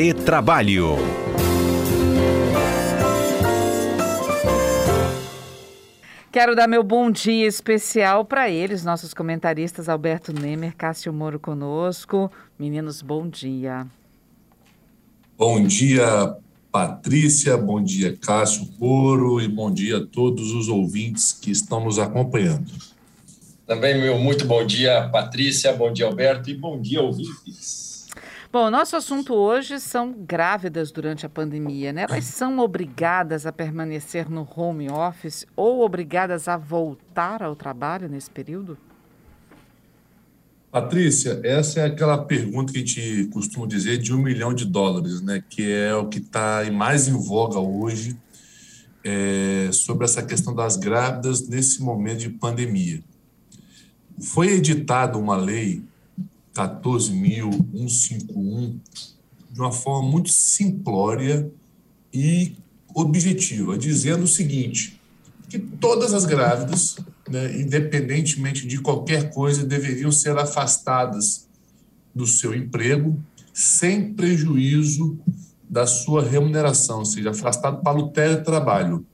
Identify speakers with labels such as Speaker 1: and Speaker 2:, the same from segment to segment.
Speaker 1: Retrabalho.
Speaker 2: Quero dar meu bom dia especial para eles, nossos comentaristas Alberto Nemer, Cássio Moro conosco. Meninos, bom dia.
Speaker 3: Bom dia, Patrícia, bom dia, Cássio Moro, e bom dia a todos os ouvintes que estão nos acompanhando.
Speaker 4: Também meu muito bom dia, Patrícia, bom dia, Alberto, e bom dia, ouvintes.
Speaker 2: Bom, nosso assunto hoje são grávidas durante a pandemia, né? Elas são obrigadas a permanecer no home office ou obrigadas a voltar ao trabalho nesse período?
Speaker 3: Patrícia, essa é aquela pergunta que a gente costuma dizer de um milhão de dólares, né? Que é o que está mais em voga hoje é, sobre essa questão das grávidas nesse momento de pandemia. Foi editada uma lei 14.151 de uma forma muito simplória e objetiva, dizendo o seguinte: que todas as grávidas, né, independentemente de qualquer coisa, deveriam ser afastadas do seu emprego sem prejuízo da sua remuneração, ou seja, afastado para o teletrabalho.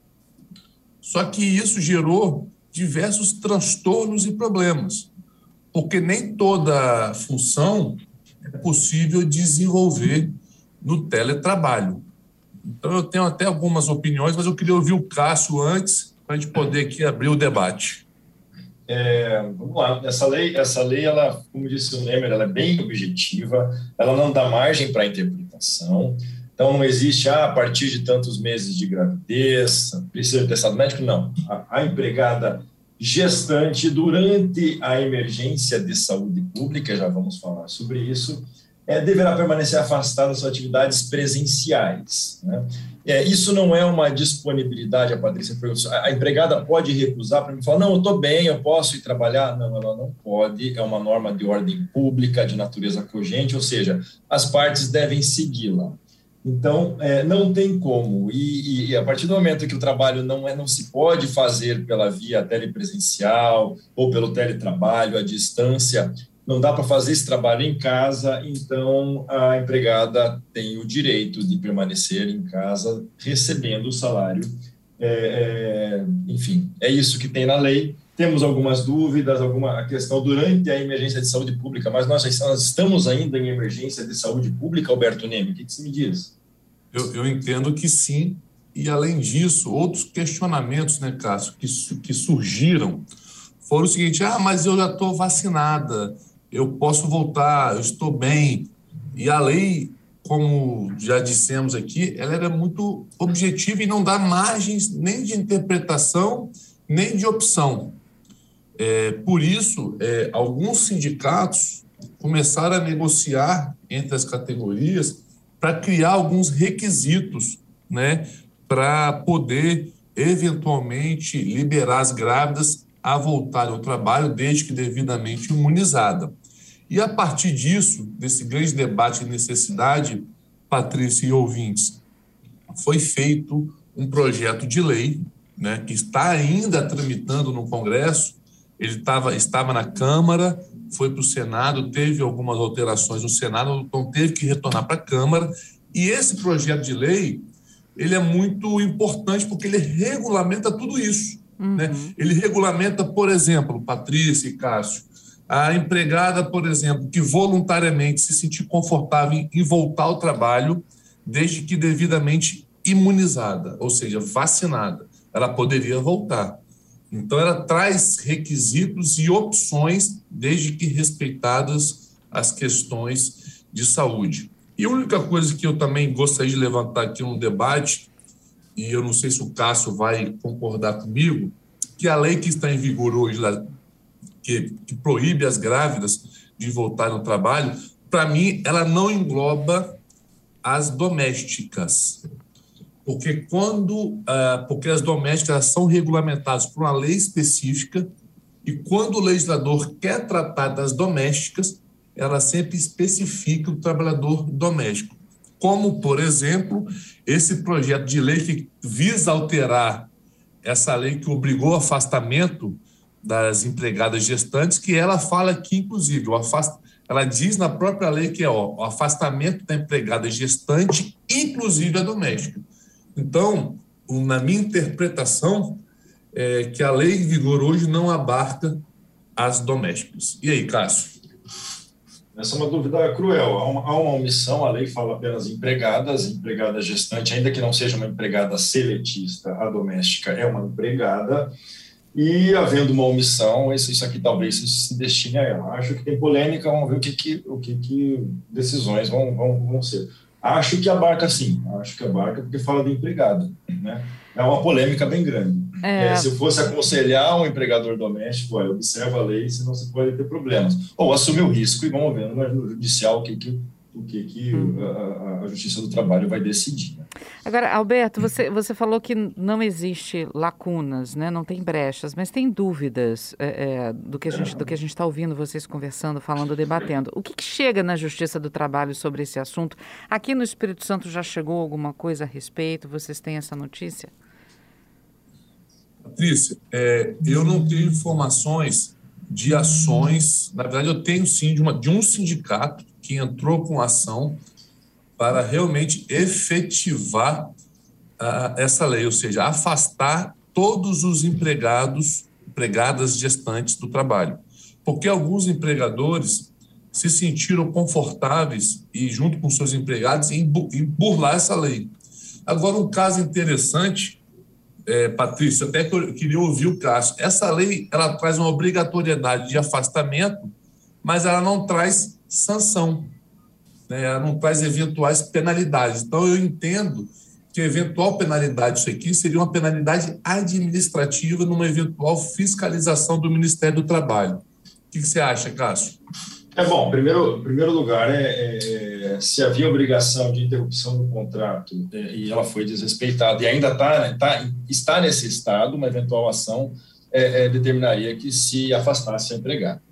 Speaker 3: Só que isso gerou diversos transtornos e problemas porque nem toda função é possível desenvolver no teletrabalho. Então, eu tenho até algumas opiniões, mas eu queria ouvir o Cássio antes, para a gente poder aqui abrir o debate.
Speaker 4: É, vamos lá, essa lei, essa lei, ela, como disse o Nemer, ela é bem objetiva, ela não dá margem para interpretação, então não existe, ah, a partir de tantos meses de gravidez, precisa de testado médico, não. A, a empregada gestante durante a emergência de saúde pública, já vamos falar sobre isso, é, deverá permanecer afastada das suas atividades presenciais. Né? É, isso não é uma disponibilidade, a Patrícia perguntou, a empregada pode recusar para mim falar, não, eu estou bem, eu posso ir trabalhar? Não, ela não pode, é uma norma de ordem pública, de natureza cogente, ou seja, as partes devem segui-la. Então, é, não tem como. E, e, a partir do momento que o trabalho não, é, não se pode fazer pela via telepresencial ou pelo teletrabalho, à distância, não dá para fazer esse trabalho em casa, então a empregada tem o direito de permanecer em casa recebendo o salário. É, é, enfim, é isso que tem na lei. Temos algumas dúvidas, alguma questão durante a emergência de saúde pública, mas nós, estamos ainda em emergência de saúde pública, Alberto Neme, o que, que você me diz?
Speaker 3: Eu, eu, entendo que sim, e além disso, outros questionamentos, né, Cássio, que, que surgiram foram o seguinte: ah, mas eu já estou vacinada, eu posso voltar, eu estou bem. E a lei, como já dissemos aqui, ela era muito objetiva e não dá margens nem de interpretação, nem de opção. É, por isso, é, alguns sindicatos começaram a negociar entre as categorias para criar alguns requisitos né, para poder, eventualmente, liberar as grávidas a voltar ao trabalho, desde que devidamente imunizada. E a partir disso, desse grande debate de necessidade, Patrícia e ouvintes, foi feito um projeto de lei né, que está ainda tramitando no Congresso, ele tava, estava na Câmara, foi para o Senado, teve algumas alterações no Senado, então teve que retornar para a Câmara. E esse projeto de lei ele é muito importante porque ele regulamenta tudo isso. Uhum. Né? Ele regulamenta, por exemplo, Patrícia e Cássio, a empregada, por exemplo, que voluntariamente se sentir confortável em voltar ao trabalho, desde que devidamente imunizada, ou seja, vacinada, ela poderia voltar. Então, ela traz requisitos e opções, desde que respeitadas as questões de saúde. E a única coisa que eu também gostaria de levantar aqui no debate, e eu não sei se o Cássio vai concordar comigo, que a lei que está em vigor hoje, que, que proíbe as grávidas de voltar ao trabalho, para mim, ela não engloba as domésticas porque quando uh, porque as domésticas são regulamentadas por uma lei específica e quando o legislador quer tratar das domésticas, ela sempre especifica o trabalhador doméstico. Como, por exemplo, esse projeto de lei que visa alterar essa lei que obrigou o afastamento das empregadas gestantes, que ela fala que, inclusive, o afast... ela diz na própria lei que é ó, o afastamento da empregada gestante, inclusive a doméstica. Então, na minha interpretação, é que a lei em vigor hoje não abarca as domésticas. E aí, Cássio?
Speaker 4: Essa é uma dúvida cruel. Há uma, há uma omissão, a lei fala apenas empregadas, empregada gestante, ainda que não seja uma empregada seletista, a doméstica é uma empregada, e havendo uma omissão, isso, isso aqui talvez se destine a ela. Acho que tem polêmica, vamos ver o que, que, o que, que decisões vão, vão, vão ser. Acho que abarca sim, acho que abarca porque fala de empregada, né? É uma polêmica bem grande. É. É, se eu fosse aconselhar um empregador doméstico, olha, observa a lei, senão você pode ter problemas. Ou assumir o risco e vamos ver no judicial o que, que, o que, que hum. a, a, Justiça do Trabalho vai decidir.
Speaker 2: Agora, Alberto, você, você falou que não existe lacunas, né? não tem brechas, mas tem dúvidas é, é, do que a gente está ouvindo vocês conversando, falando, debatendo. O que, que chega na Justiça do Trabalho sobre esse assunto? Aqui no Espírito Santo já chegou alguma coisa a respeito? Vocês têm essa notícia?
Speaker 3: Patrícia, é, eu não tenho informações de ações. Na verdade, eu tenho sim de, uma, de um sindicato que entrou com ação para realmente efetivar uh, essa lei, ou seja, afastar todos os empregados, empregadas gestantes do trabalho. Porque alguns empregadores se sentiram confortáveis e, junto com seus empregados, em burlar essa lei. Agora, um caso interessante é, Patrícia, até que eu queria ouvir o Cássio. Essa lei ela traz uma obrigatoriedade de afastamento, mas ela não traz sanção, né? ela não traz eventuais penalidades. Então, eu entendo que eventual penalidade, isso aqui, seria uma penalidade administrativa numa eventual fiscalização do Ministério do Trabalho. O que, que você acha, Cássio?
Speaker 4: É bom, primeiro, primeiro lugar, é, é, se havia obrigação de interrupção do contrato é, e ela foi desrespeitada e ainda tá, né, tá, está nesse estado, uma eventual ação é, é determinaria que se afastasse a empregada.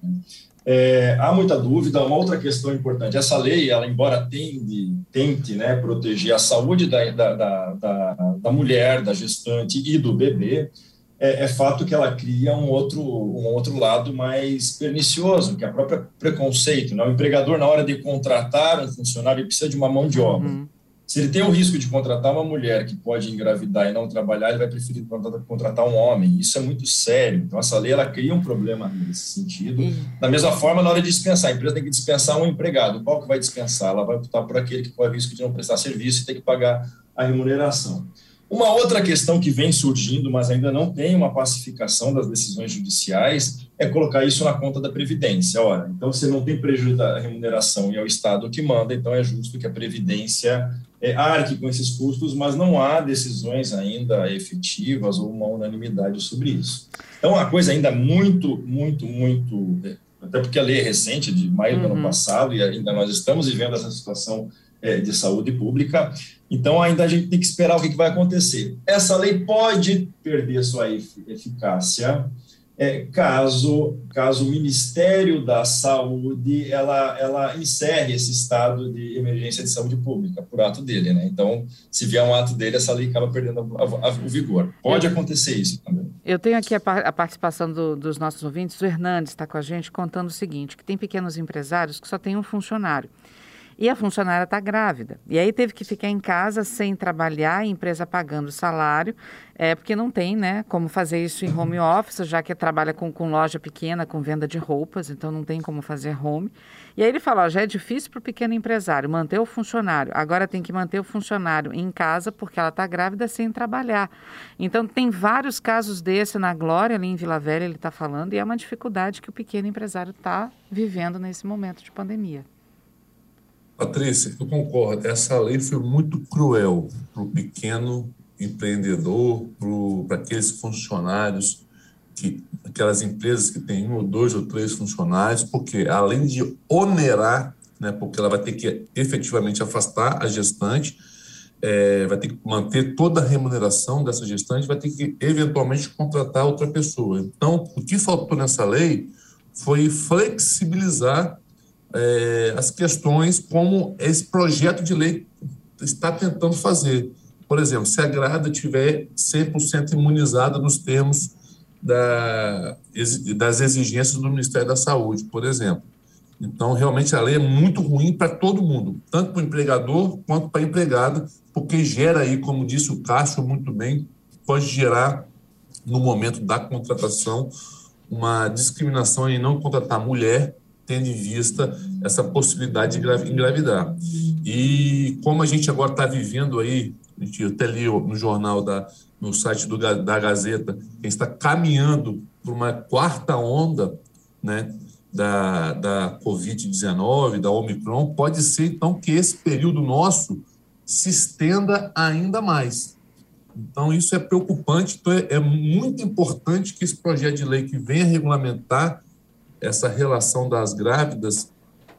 Speaker 4: É, há muita dúvida. Uma outra questão importante: essa lei, ela embora tende, tente né, proteger a saúde da, da, da, da mulher, da gestante e do bebê, é, é, fato que ela cria um outro, um outro lado mais pernicioso, que é o próprio preconceito. Né? O empregador, na hora de contratar um funcionário, precisa de uma mão de obra. Uhum. Se ele tem o risco de contratar uma mulher que pode engravidar e não trabalhar, ele vai preferir contratar um homem. Isso é muito sério. Então, essa lei ela cria um problema nesse sentido. Uhum. Da mesma forma, na hora de dispensar, a empresa tem que dispensar um empregado. Qual que vai dispensar? Ela vai optar por aquele que corre risco de não prestar serviço e ter que pagar a remuneração. Uma outra questão que vem surgindo, mas ainda não tem uma pacificação das decisões judiciais, é colocar isso na conta da Previdência. Ora, então você não tem prejuízo da remuneração e é o Estado que manda, então é justo que a Previdência é, arque com esses custos, mas não há decisões ainda efetivas ou uma unanimidade sobre isso. Então, a coisa ainda muito, muito, muito. Até porque a lei é recente, de maio do ano uhum. passado, e ainda nós estamos vivendo essa situação é, de saúde pública. Então, ainda a gente tem que esperar o que, que vai acontecer. Essa lei pode perder sua eficácia é, caso, caso o Ministério da Saúde ela, ela encerre esse estado de emergência de saúde pública por ato dele. Né? Então, se vier um ato dele, essa lei acaba perdendo a, a, o vigor. Pode acontecer isso também.
Speaker 2: Eu tenho aqui a, a participação do, dos nossos ouvintes. O Hernandes está com a gente contando o seguinte, que tem pequenos empresários que só têm um funcionário e a funcionária está grávida. E aí teve que ficar em casa sem trabalhar, a empresa pagando salário, é, porque não tem né, como fazer isso em home office, já que trabalha com, com loja pequena, com venda de roupas, então não tem como fazer home. E aí ele falou, já é difícil para o pequeno empresário manter o funcionário, agora tem que manter o funcionário em casa porque ela está grávida sem trabalhar. Então tem vários casos desse na Glória, ali em Vila Velha, ele está falando, e é uma dificuldade que o pequeno empresário está vivendo nesse momento de pandemia.
Speaker 3: Patrícia, eu concordo. Essa lei foi muito cruel para o pequeno empreendedor, para aqueles funcionários, que, aquelas empresas que têm um ou dois ou três funcionários, porque além de onerar, né, porque ela vai ter que efetivamente afastar a gestante, é, vai ter que manter toda a remuneração dessa gestante, vai ter que eventualmente contratar outra pessoa. Então, o que faltou nessa lei foi flexibilizar é, as questões como esse projeto de lei está tentando fazer. Por exemplo, se a grada tiver 100% imunizada nos termos da, das exigências do Ministério da Saúde, por exemplo. Então, realmente, a lei é muito ruim para todo mundo, tanto para o empregador quanto para a empregada, porque gera aí, como disse o Cássio muito bem, pode gerar, no momento da contratação, uma discriminação em não contratar mulher, tendo em vista essa possibilidade de engravidar. E como a gente agora está vivendo aí, a gente até li no jornal, da, no site do, da Gazeta, que está caminhando para uma quarta onda, né, da, da Covid-19, da Omicron, pode ser então que esse período nosso se estenda ainda mais. Então, isso é preocupante. Então, é, é muito importante que esse projeto de lei que venha regulamentar essa relação das grávidas,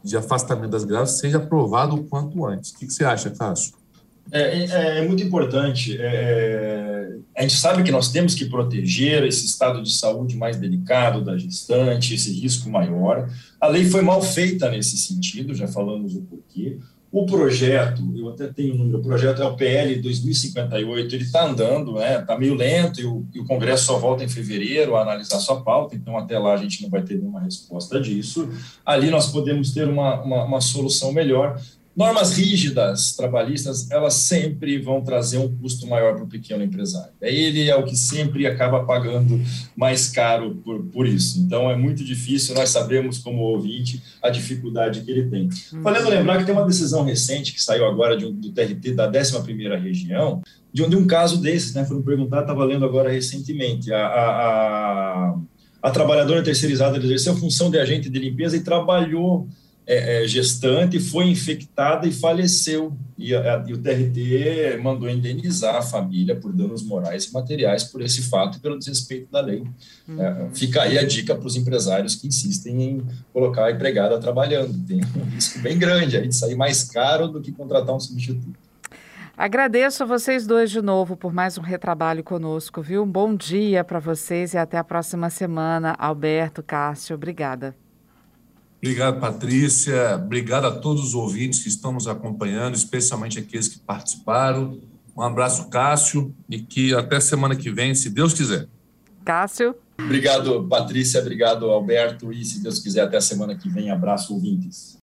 Speaker 3: de afastamento das grávidas, seja aprovado o quanto antes. O que, que você acha, Cássio?
Speaker 4: É, é, é, muito importante. É, é, a gente sabe que nós temos que proteger esse estado de saúde mais delicado da gestante, esse risco maior. A lei foi mal feita nesse sentido, já falamos o porquê. O projeto, eu até tenho o número, o projeto é o PL 2058, ele está andando, está né, tá meio lento e o, e o, Congresso só volta em fevereiro a analisar sua pauta, então até lá a gente não vai ter nenhuma resposta disso. Ali nós podemos ter uma, uma, uma solução melhor, Normas rígidas trabalhistas, elas sempre vão trazer um custo maior para o pequeno empresário. Ele é o que sempre acaba pagando mais caro por, por isso. Então, é muito difícil, nós sabemos, como ouvinte, a dificuldade que ele tem. Uhum. Falando lembrar que tem uma decisão recente que saiu agora de um, do TRT da 11ª região, de um, de um caso desses, né, foram perguntar, estava lendo agora recentemente, a, a, a, a trabalhadora terceirizada exerceu função de agente de limpeza e trabalhou é, é, gestante, foi infectada e faleceu. E, a, e, o TRT mandou indenizar a família por danos morais e materiais por esse fato e pelo desrespeito da lei. Uhum. É, fica aí a dica para os empresários que insistem em colocar a empregada trabalhando. Tem um risco bem grande aí de sair mais caro do que contratar um substituto.
Speaker 2: Agradeço a vocês dois de novo por mais um retrabalho conosco, viu? Um bom dia para vocês e até a próxima semana. Alberto, Cássio, obrigada.
Speaker 3: Obrigado, Patrícia. Obrigado a todos os ouvintes que estão nos acompanhando, especialmente aqueles que participaram. Um abraço, Cássio, e que até semana que vem, se Deus quiser.
Speaker 2: Cássio.
Speaker 4: Obrigado, Patrícia. Obrigado, Alberto. E se Deus quiser, até semana que vem. Abraço, ouvintes.